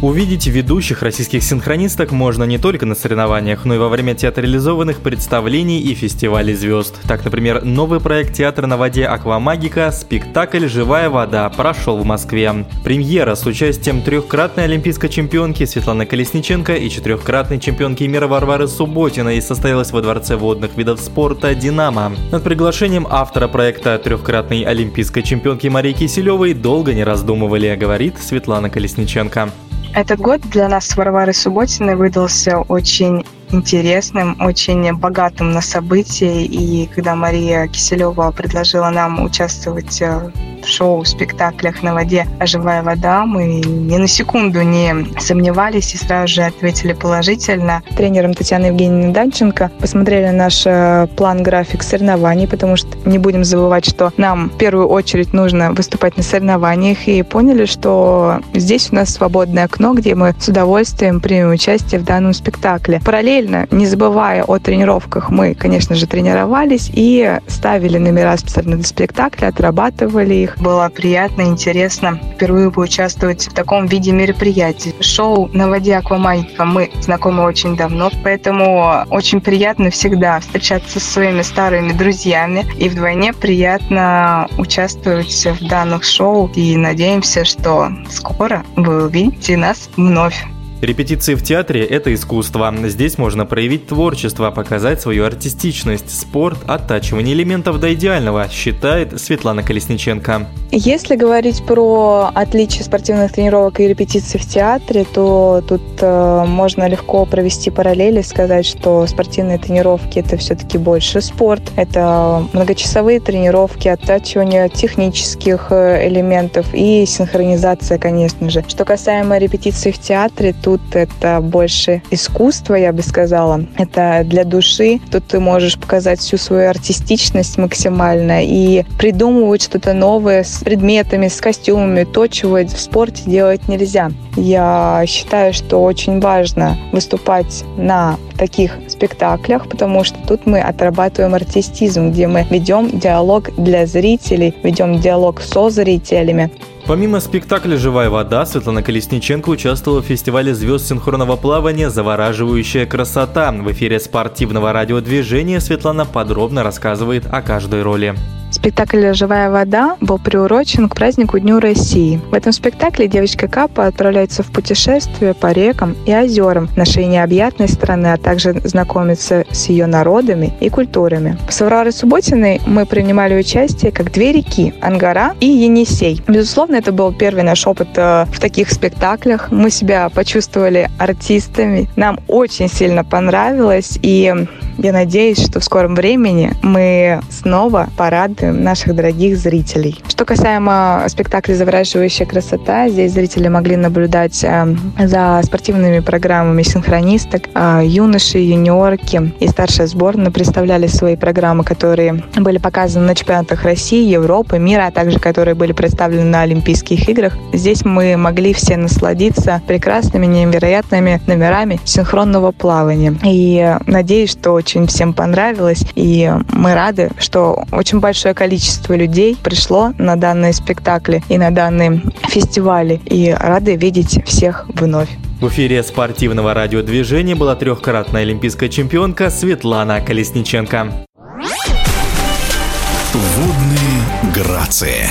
Увидеть ведущих российских синхронисток можно не только на соревнованиях, но и во время театрализованных представлений и фестивалей звезд. Так, например, новый проект театра на воде «Аквамагика» спектакль «Живая вода» прошел в Москве. Премьера с участием трехкратной олимпийской чемпионки Светланы Колесниченко и четырехкратной чемпионки мира Варвары Субботиной состоялась во Дворце водных видов спорта «Динамо». Над приглашением автора проекта трехкратной олимпийской чемпионки Марии Киселевой долго не раздумывали, говорит Светлана Колесниченко. Этот год для нас с Варварой Субботиной выдался очень интересным, очень богатым на события. И когда Мария Киселева предложила нам участвовать э, шоу, спектаклях на воде «Оживая вода», мы ни на секунду не сомневались и сразу же ответили положительно. Тренером Татьяна Евгеньевна Данченко посмотрели наш э, план-график соревнований, потому что не будем забывать, что нам в первую очередь нужно выступать на соревнованиях, и поняли, что здесь у нас свободное окно, где мы с удовольствием примем участие в данном спектакле. Параллельно, не забывая о тренировках, мы, конечно же, тренировались и ставили номера специально для спектакля, отрабатывали их. Было приятно, интересно впервые поучаствовать в таком виде мероприятий. Шоу «На воде аквамагика» мы знакомы очень давно, поэтому очень приятно всегда встречаться со своими старыми друзьями и вдвойне приятно участвовать в данных шоу и надеемся, что скоро вы увидите нас вновь. Репетиции в театре – это искусство. Здесь можно проявить творчество, показать свою артистичность, спорт, оттачивание элементов до идеального, считает Светлана Колесниченко. Если говорить про отличие спортивных тренировок и репетиций в театре, то тут э, можно легко провести параллели, сказать, что спортивные тренировки – это все-таки больше спорт, это многочасовые тренировки, оттачивание технических э, элементов и синхронизация, конечно же. Что касаемо репетиций в театре, то тут это больше искусство, я бы сказала. Это для души. Тут ты можешь показать всю свою артистичность максимально и придумывать что-то новое с предметами, с костюмами, то, чего в спорте делать нельзя. Я считаю, что очень важно выступать на таких спектаклях, потому что тут мы отрабатываем артистизм, где мы ведем диалог для зрителей, ведем диалог со зрителями. Помимо спектакля «Живая вода», Светлана Колесниченко участвовала в фестивале звезд синхронного плавания «Завораживающая красота». В эфире спортивного радиодвижения Светлана подробно рассказывает о каждой роли. Спектакль «Живая вода» был приурочен к празднику Дню России. В этом спектакле девочка Капа отправляется в путешествие по рекам и озерам нашей необъятной страны, а также знакомится с ее народами и культурами. С Авророй Субботиной мы принимали участие как две реки – Ангара и Енисей. Безусловно, это был первый наш опыт э, в таких спектаклях. Мы себя почувствовали артистами. Нам очень сильно понравилось, и я надеюсь, что в скором времени мы снова порадуем наших дорогих зрителей. Что касаемо спектакля «Завораживающая красота», здесь зрители могли наблюдать э, за спортивными программами синхронисток. Э, юноши, юниорки и старшая сборная представляли свои программы, которые были показаны на чемпионатах России, Европы, мира, а также которые были представлены на Олимпийских играх. Здесь мы могли все насладиться прекрасными, невероятными номерами синхронного плавания. И надеюсь, что очень всем понравилось, и мы рады, что очень большое количество людей пришло на данные спектакли и на данные фестивали, и рады видеть всех вновь. В эфире спортивного радиодвижения была трехкратная олимпийская чемпионка Светлана Колесниченко. Водные грации.